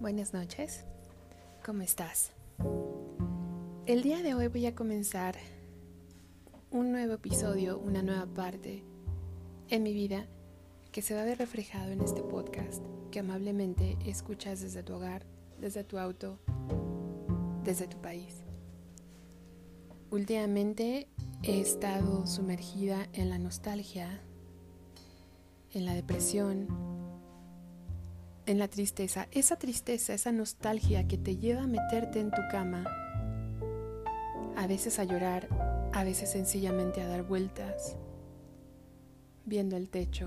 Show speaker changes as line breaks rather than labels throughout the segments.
Buenas noches, ¿cómo estás? El día de hoy voy a comenzar un nuevo episodio, una nueva parte en mi vida que se va a ver reflejado en este podcast que amablemente escuchas desde tu hogar, desde tu auto, desde tu país. Últimamente he estado sumergida en la nostalgia, en la depresión, en la tristeza, esa tristeza, esa nostalgia que te lleva a meterte en tu cama, a veces a llorar, a veces sencillamente a dar vueltas, viendo el techo.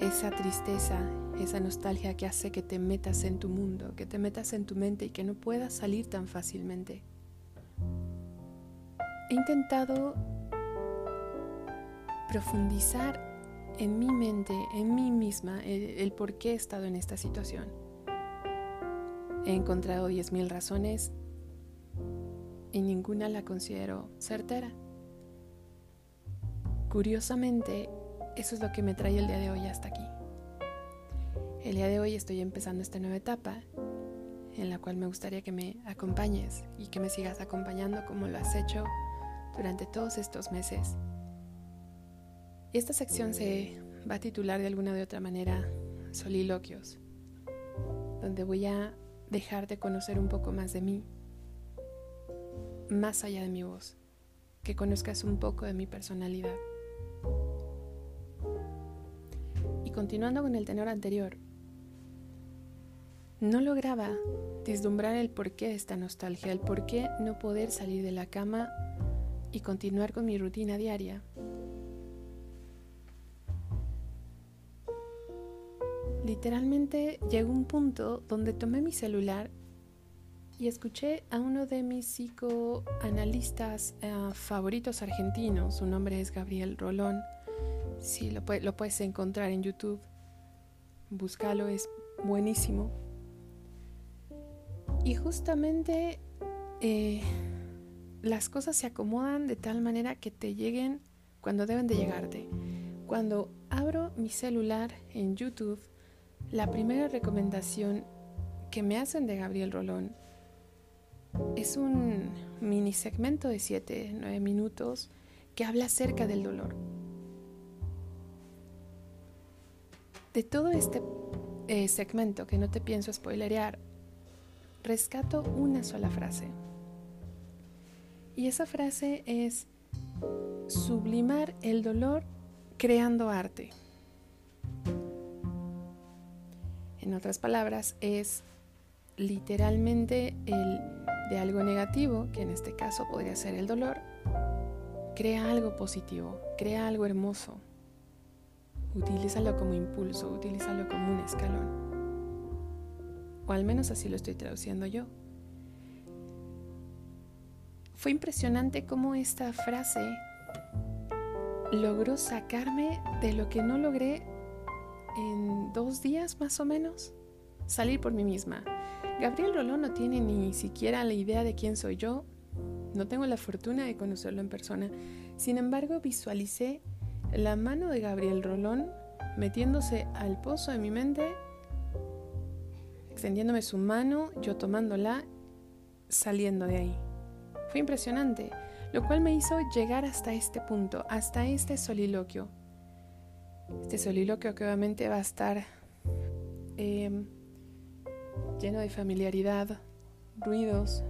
Esa tristeza, esa nostalgia que hace que te metas en tu mundo, que te metas en tu mente y que no puedas salir tan fácilmente. He intentado profundizar en mi mente, en mí misma, el, por qué he estado en esta situación. He encontrado 10.000 razones y ninguna la considero certera. Curiosamente, eso es lo que me trae el día de hoy hasta aquí. El día de hoy estoy empezando esta nueva etapa en la cual me gustaría que me acompañes y que me sigas acompañando como lo has hecho durante todos estos meses esta sección se va a titular de alguna de otra manera Soliloquios, donde voy a dejar de conocer un poco más de mí, más allá de mi voz, que conozcas un poco de mi personalidad. Y continuando con el tenor anterior, no lograba deslumbrar el porqué de esta nostalgia, el por qué no poder salir de la cama y continuar con mi rutina diaria literalmente llegó un punto donde tomé mi celular y escuché a uno de mis psicoanalistas eh, favoritos argentinos. Su nombre es Gabriel Rolón. Sí, lo, puedes encontrar en YouTube. Búscalo, es buenísimo. Y justamente eh, las cosas se acomodan de tal manera que te lleguen cuando deben de llegarte. Cuando abro mi celular en YouTube, la primera recomendación que me hacen de Gabriel Rolón es un mini segmento de 7-9 minutos que habla acerca del dolor. De todo este eh, segmento que no te pienso spoilerear, rescato una sola frase. Y esa frase es sublimar el dolor creando arte. En otras palabras, es literalmente el de algo negativo, que en este caso podría ser el dolor, crea algo positivo, crea algo hermoso. Utilízalo como impulso, utilízalo como un escalón. O al menos así lo estoy traduciendo yo. Fue impresionante cómo esta frase logró sacarme de lo que no logré en dos días más o menos salir por mí misma. Gabriel Rolón no tiene ni siquiera la idea de quién soy yo. No tengo la fortuna de conocerlo en persona. Sin embargo, visualicé la mano de Gabriel Rolón metiéndose al pozo de mi mente, extendiéndome su mano, yo tomándola, saliendo de ahí. Fue impresionante, lo cual me hizo llegar hasta este punto, hasta este soliloquio. Este soliloquio que obviamente va a estar em, lleno de familiaridad, ruidos.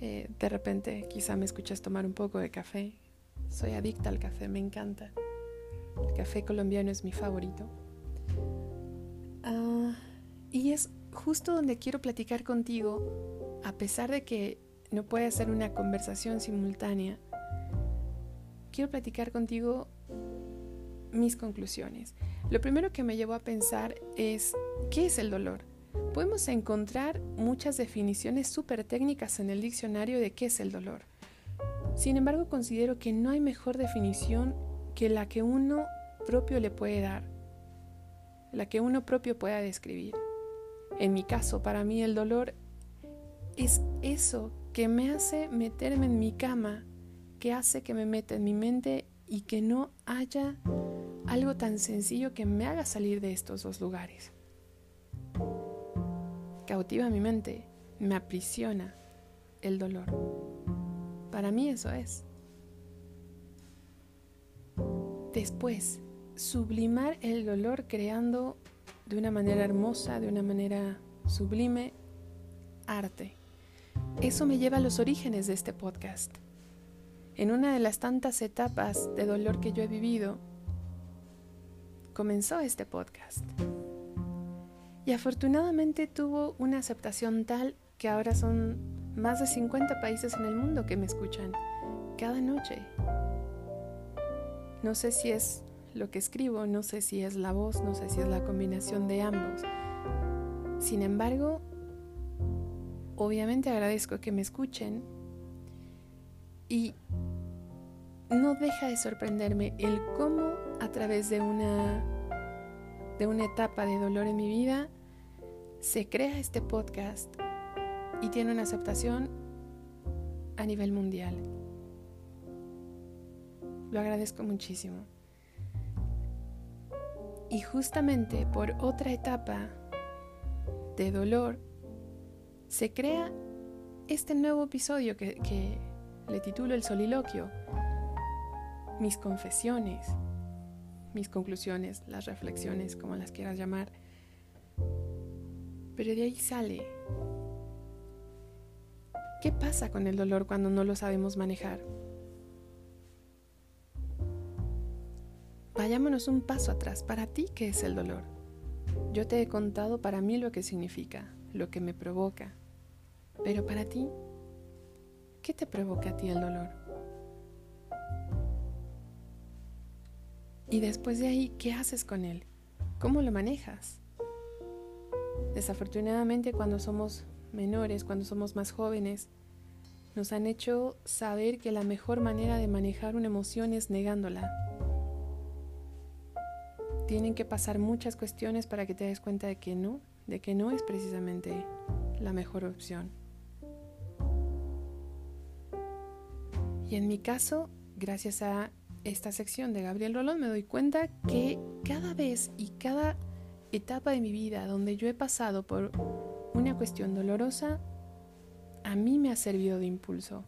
Eh, de repente quizá me escuchas tomar un poco de café. Soy adicta al café, me encanta. El café colombiano es mi favorito. Ah, y es justo donde quiero platicar contigo, a pesar de que no puede ser una conversación simultánea. Quiero platicar contigo mis conclusiones. Lo primero que me llevó a pensar es, ¿qué es el dolor? Podemos encontrar muchas definiciones súper técnicas en el diccionario de qué es el dolor. Sin embargo, considero que no hay mejor definición que la que uno propio le puede dar, la que uno propio pueda describir. En mi caso, para mí el dolor es eso que me hace meterme en mi cama, que hace que me meta en mi mente y que no haya algo tan sencillo que me haga salir de estos dos lugares. cautiva mi mente, me aprisiona el dolor. Para mí eso es. Después, sublimar el dolor creando de una manera hermosa, de una manera sublime, arte. Eso me lleva a los orígenes de este podcast. En una de las tantas etapas de dolor que yo he vivido, comenzó este podcast. Y afortunadamente tuvo una aceptación tal que ahora son más de 50 países en el mundo que me escuchan cada noche. No sé si es lo que escribo, no sé si es la voz, no sé si es la combinación de ambos. Sin embargo, obviamente agradezco que me escuchen y no deja de sorprenderme el cómo a través de una de una etapa de dolor en mi vida se crea este podcast y tiene una aceptación a nivel mundial. Lo agradezco muchísimo. Y justamente por otra etapa de dolor, se crea este nuevo episodio que, le titulo El soliloquio, mis confesiones, mis conclusiones, las reflexiones, como las quieras llamar. Pero de ahí sale. ¿Qué pasa con el dolor cuando no lo sabemos manejar? Vayámonos un paso atrás. Para ti, ¿qué es el dolor? Yo te he contado para mí lo que significa, lo que me provoca. Pero para ti, ¿qué te provoca a ti el dolor? Y después de ahí, ¿qué haces con él? ¿Cómo lo manejas? Desafortunadamente, cuando somos menores, cuando somos más jóvenes, nos han hecho saber que la mejor manera de manejar una emoción es negándola, tienen que pasar muchas cuestiones para que te des cuenta de que no, de que no es precisamente la mejor opción. Y en mi caso, gracias a esta sección de Gabriel Rolón, me doy cuenta que cada vez y cada etapa de mi vida donde yo he pasado por una cuestión dolorosa, a mí me ha servido de impulso.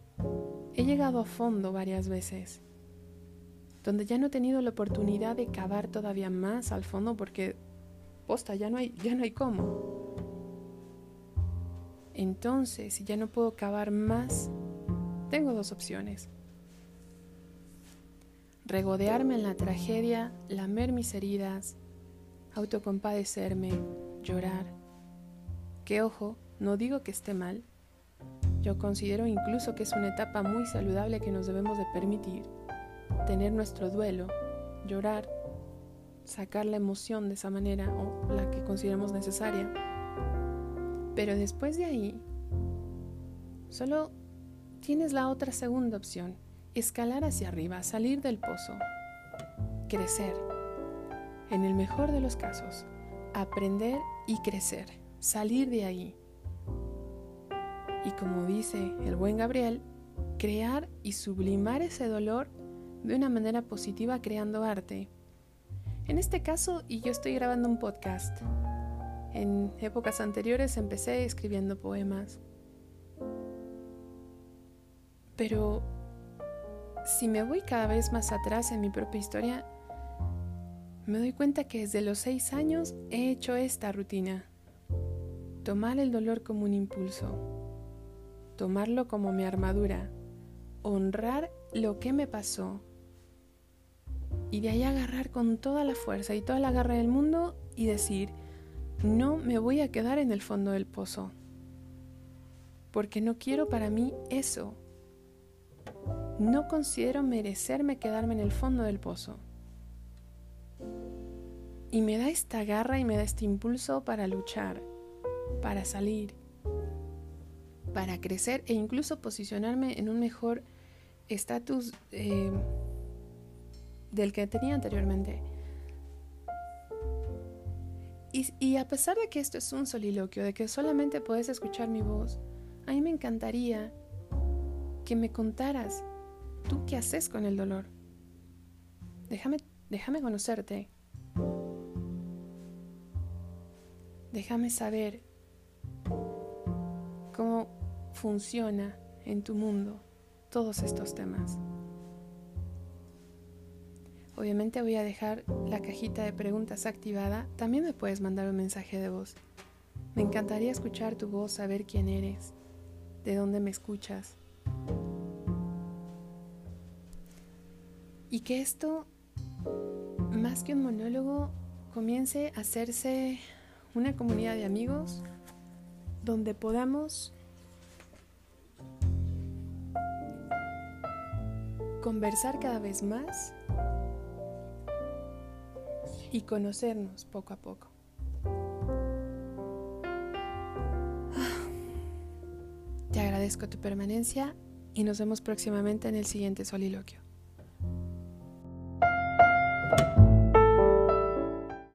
He llegado a fondo varias veces donde ya no he tenido la oportunidad de cavar todavía más al fondo porque, posta, ya no hay, ya no hay cómo. Entonces, si ya no puedo cavar más, tengo dos opciones. Regodearme en la tragedia, lamer mis heridas, autocompadecerme, llorar. Que ojo, no digo que esté mal. Yo considero incluso que es una etapa muy saludable que nos debemos de permitir tener nuestro duelo, llorar, sacar la emoción de esa manera o la que consideremos necesaria. Pero después de ahí, solo tienes la otra segunda opción, escalar hacia arriba, salir del pozo, crecer. En el mejor de los casos, aprender y crecer, salir de ahí. Y como dice el buen Gabriel, crear y sublimar ese dolor de una manera positiva creando arte. En este caso, y yo estoy grabando un podcast. En épocas anteriores empecé escribiendo poemas. Pero si me voy cada vez más atrás en mi propia historia, me doy cuenta que desde los seis años he hecho esta rutina. Tomar el dolor como un impulso, tomarlo como mi armadura, honrar lo que me pasó y de ahí agarrar con toda la fuerza y toda la garra del mundo y decir, no me voy a quedar en el fondo del pozo, porque no quiero para mí eso. No considero merecerme quedarme en el fondo del pozo. Y me da esta garra y me da este impulso para luchar, para salir, para crecer e incluso posicionarme en un mejor estatus eh, del que tenía anteriormente. Y, a pesar de que esto es un soliloquio, de que solamente puedes escuchar mi voz, a mí me encantaría que me contaras tú qué haces con el dolor. Déjame, déjame conocerte. Déjame saber cómo funciona en tu mundo todos estos temas. Obviamente voy a dejar la cajita de preguntas activada. También me puedes mandar un mensaje de voz. Me encantaría escuchar tu voz, saber quién eres, de dónde me escuchas. Y que esto, más que un monólogo, comience a hacerse una comunidad de amigos donde podamos conversar cada vez más y conocernos poco a poco. Te agradezco tu permanencia y nos vemos próximamente en el siguiente soliloquio.